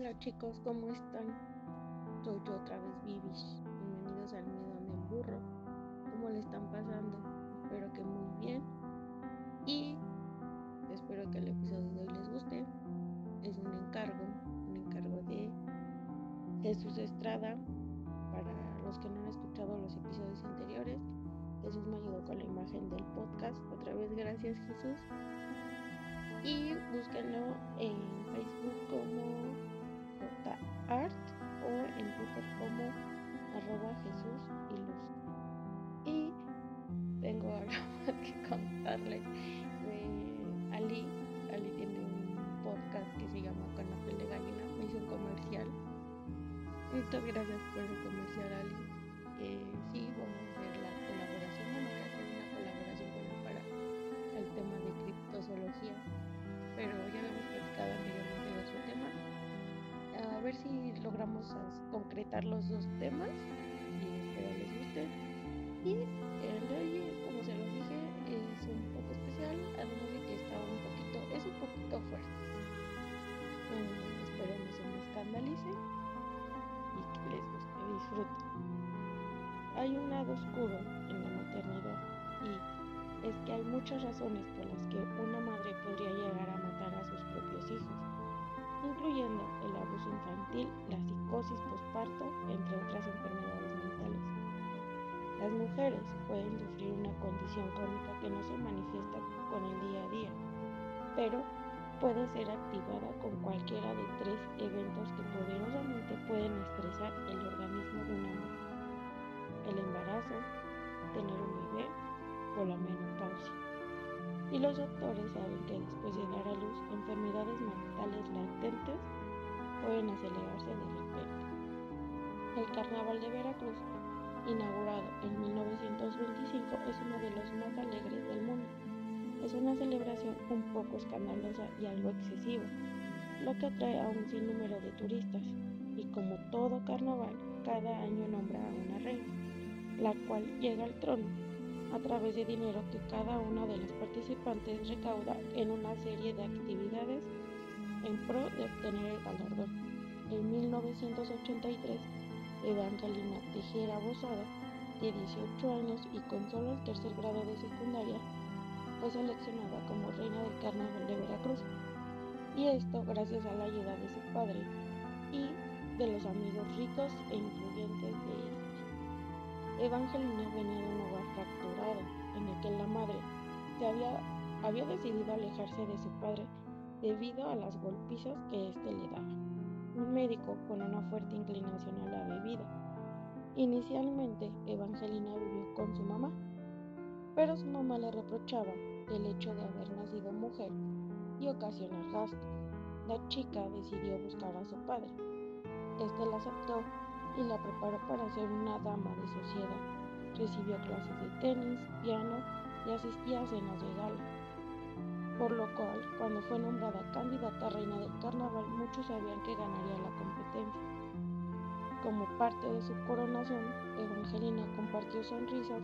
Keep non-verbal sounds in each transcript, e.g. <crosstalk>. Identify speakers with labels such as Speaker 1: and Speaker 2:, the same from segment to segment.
Speaker 1: Hola chicos, ¿cómo están? Soy yo otra vez Vivish. Bienvenidos al Miedo a mi burro. ¿Cómo le están pasando? Espero que muy bien. Y espero que el episodio de hoy les guste. Es un encargo, un encargo de Jesús Estrada. Para los que no han escuchado los episodios anteriores, Jesús me ayudó con la imagen del podcast. Otra vez gracias Jesús. Y búsquenlo en Facebook como Art o en Twitter como arroba Jesús y Luz. Y tengo <laughs> más que contarles de Ali. Ali tiene un podcast que se llama Con la piel de gallina. Me hizo un comercial. Muchas gracias por el comercial, Ali. Eh, sí, vamos a hacer la colaboración. Bueno, voy a hacer una colaboración con para el tema de criptozoología. Pero ya lo hemos platicado a ver si logramos concretar los dos temas y espero les guste. Y el de hoy, como se los dije, es un poco especial, además de que está un poquito, es un poquito fuerte. Um, espero no se me escandalicen y que les guste, disfruten. Hay un lado oscuro en la maternidad y es que hay muchas razones por las que una madre podría llegar a matar a sus propios hijos incluyendo el abuso infantil, la psicosis postparto, entre otras enfermedades mentales. Las mujeres pueden sufrir una condición crónica que no se manifiesta con el día a día, pero puede ser activada con cualquiera de tres eventos que poderosamente pueden estresar el organismo de una mujer. El embarazo, tener un bebé o la menopausia y los doctores saben que después de dar a luz enfermedades mentales latentes pueden acelerarse de repente. El Carnaval de Veracruz, inaugurado en 1925, es uno de los más alegres del mundo. Es una celebración un poco escandalosa y algo excesiva, lo que atrae a un sinnúmero de turistas. Y como todo carnaval, cada año nombra a una reina, la cual llega al trono a través de dinero que cada una de las participantes recauda en una serie de actividades en pro de obtener el galardón. En 1983, Evangelina Tejera Bozada, de 18 años y con solo el tercer grado de secundaria, fue seleccionada como reina del carnaval de Veracruz. Y esto gracias a la ayuda de su padre y de los amigos ricos e influyentes de este. Evangelina venía de un hogar fracturado, en el que la madre se había, había decidido alejarse de su padre debido a las golpizas que éste le daba. Un médico con una fuerte inclinación a la bebida. Inicialmente, Evangelina vivió con su mamá, pero su mamá le reprochaba el hecho de haber nacido mujer y ocasionar gastos. La chica decidió buscar a su padre. Este la aceptó y la preparó para ser una dama de sociedad. Recibió clases de tenis, piano y asistía a cenas de gala. Por lo cual, cuando fue nombrada candidata reina del carnaval, muchos sabían que ganaría la competencia. Como parte de su coronación, Evangelina compartió sonrisas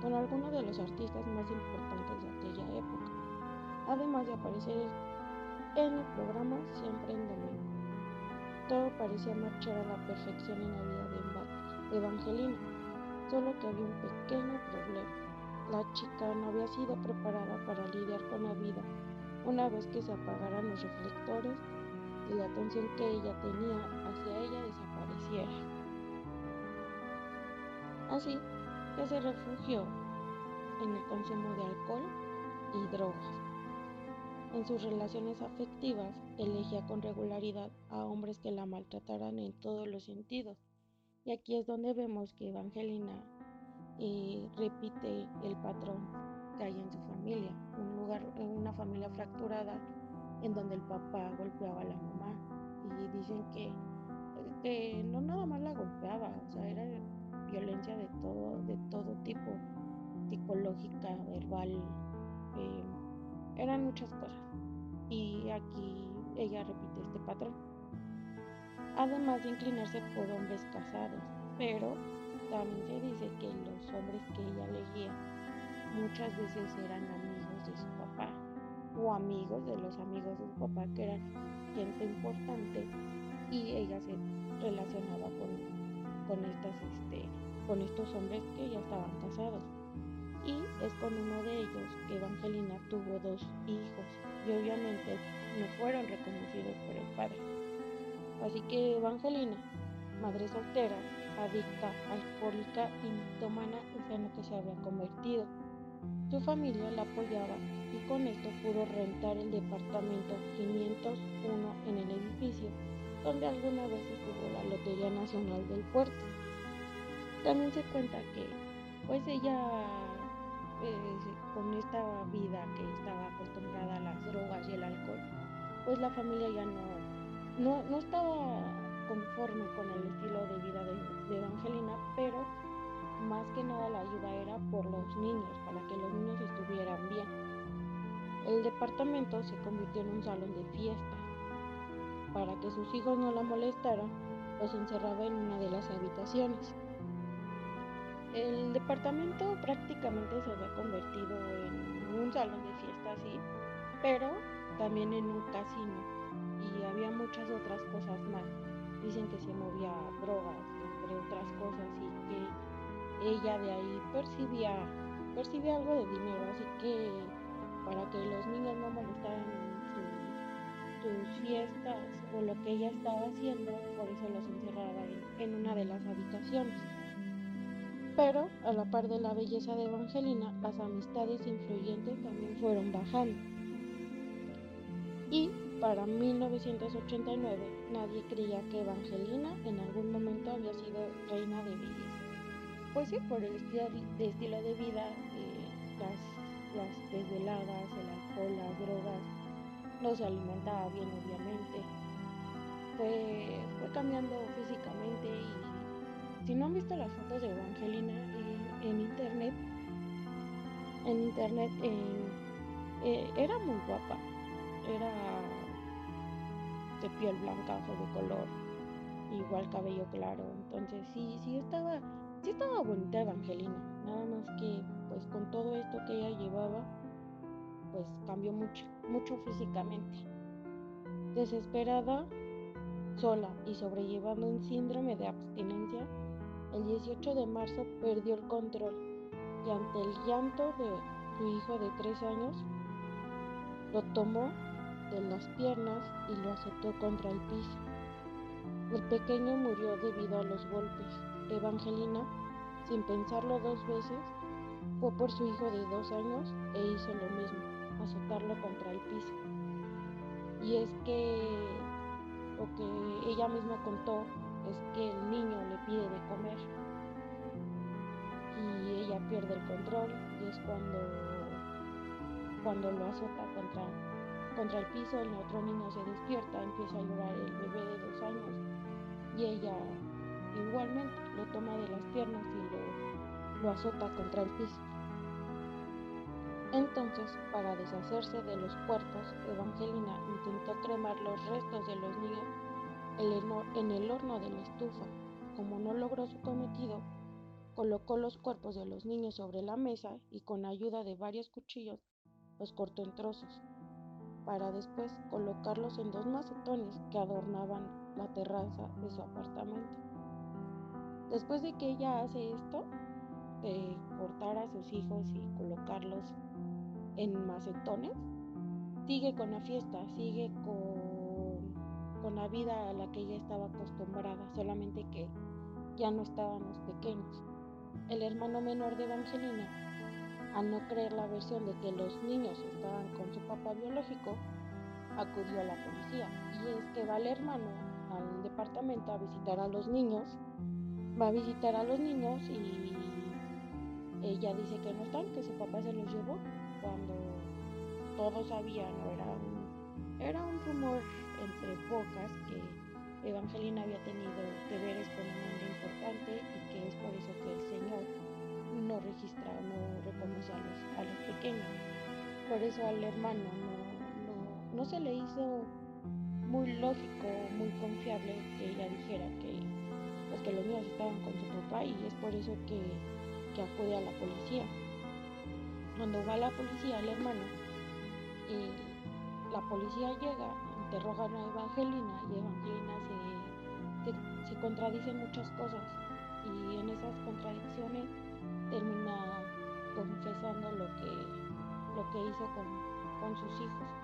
Speaker 1: con algunos de los artistas más importantes de aquella época, además de aparecer en el programa Siempre en Domingo. Todo parecía marchar a la perfección en la vida de Evangelina, solo que había un pequeño problema. La chica no había sido preparada para lidiar con la vida una vez que se apagaran los reflectores y la atención que ella tenía hacia ella desapareciera. Así que se refugió en el consumo de alcohol y drogas. En sus relaciones afectivas, elegía con regularidad a hombres que la maltrataran en todos los sentidos. Y aquí es donde vemos que Evangelina eh, repite el patrón que hay en su familia, un lugar, una familia fracturada en donde el papá golpeaba a la mamá y dicen que, que no nada más la golpeaba, o sea, era violencia de todo, de todo tipo, psicológica, verbal, eh, eran muchas cosas. Y aquí ella repite este patrón. Además de inclinarse por hombres casados. Pero también se dice que los hombres que ella elegía muchas veces eran amigos de su papá o amigos de los amigos de su papá que eran gente importante y ella se relacionaba con, con, estas, este, con estos hombres que ya estaban casados. Y es con uno de ellos que Evangelina tuvo dos hijos y obviamente no fueron reconocidos por el padre. Así que Evangelina, madre soltera, adicta, alcohólica y mitomana, es en lo que se había convertido. Su familia la apoyaba y con esto pudo rentar el departamento 501 en el edificio donde alguna vez estuvo la Lotería Nacional del Puerto. También se cuenta que pues ella eh, con esta vida que estaba acostumbrada a las drogas y el alcohol, pues la familia ya no, no, no estaba conforme con el estilo de vida de, Evangelina, pero más que nada la ayuda era por los niños, para que los niños estuvieran bien. El departamento se convirtió en un salón de fiesta. Para que sus hijos no la molestaran, los encerraba en una de las habitaciones. El departamento prácticamente se había convertido en un salón de fiesta, sí, pero también en un casino y había muchas otras cosas más. Dicen que se movía drogas, entre otras cosas, y que ella de ahí percibía, percibía algo de dinero, así que para que los niños no molestaran sus, fiestas o lo que ella estaba haciendo, por eso los encerraba en una de las habitaciones. Pero a la par de la belleza de Evangelina, las amistades influyentes también fueron bajando. Y para 1989 nadie creía que Evangelina en algún momento había sido reina de belleza. Pues sí, por el estilo de, vida, eh, las, las desveladas, el alcohol, las drogas, no se alimentaba bien obviamente. Fue, fue cambiando físicamente y si no han visto las fotos de Evangelina en, internet, en internet eh, era muy guapa. Era de piel blanca, de color, igual cabello claro. Entonces sí, sí estaba, sí estaba bonita Evangelina. Nada más que pues con todo esto que ella llevaba, pues cambió mucho, mucho físicamente. Desesperada, sola y sobrellevando un síndrome de abstinencia, el 18 de marzo perdió el control y ante el llanto de su hijo de tres años, lo tomó de las piernas y lo azotó contra el piso. El pequeño murió debido a los golpes. Evangelina, sin pensarlo dos veces, fue por su hijo de dos años e hizo lo mismo, azotarlo contra el piso. Y es que lo que ella misma contó es que el niño le pide de comer y ella pierde el control y es cuando, cuando lo azota contra, contra el piso, el otro niño se despierta, empieza a llorar el bebé de dos años y ella igualmente lo toma de las piernas y lo, lo azota contra el piso. Entonces, para deshacerse de los cuerpos, Evangelina intentó cremar los restos de los niños en el horno de la estufa. Como no logró su cometido, colocó los cuerpos de los niños sobre la mesa y con ayuda de varios cuchillos los cortó en trozos, para después colocarlos en dos macetones que adornaban la terraza de su apartamento. Después de que ella hace esto, de cortar a sus hijos y colocarlos en macetones, sigue con la fiesta, sigue con con la vida a la que ella estaba acostumbrada, solamente que ya no estaban los pequeños. El hermano menor de Evangelina, al no creer la versión de que los niños estaban con su papá biológico, acudió a la policía. Y es que va el hermano al departamento a visitar a los niños, va a visitar a los niños y ella dice que no están, que su papá se los llevó, cuando todos sabían, no era un, era un rumor entre pocas que Evangelina había tenido deberes con un hombre importante y que es por eso que el Señor no registra o no reconoce a los, a los pequeños. Por eso al hermano no, no, se le hizo muy lógico, muy confiable que ella dijera que, pues que los niños estaban con su papá y es por eso que, que acude a la policía. Cuando va la policía el hermano, eh, la policía llega interrogan a Evangelina y Evangelina se, se, se contradice muchas cosas y en esas contradicciones termina confesando lo que, lo que hizo con, con sus hijos.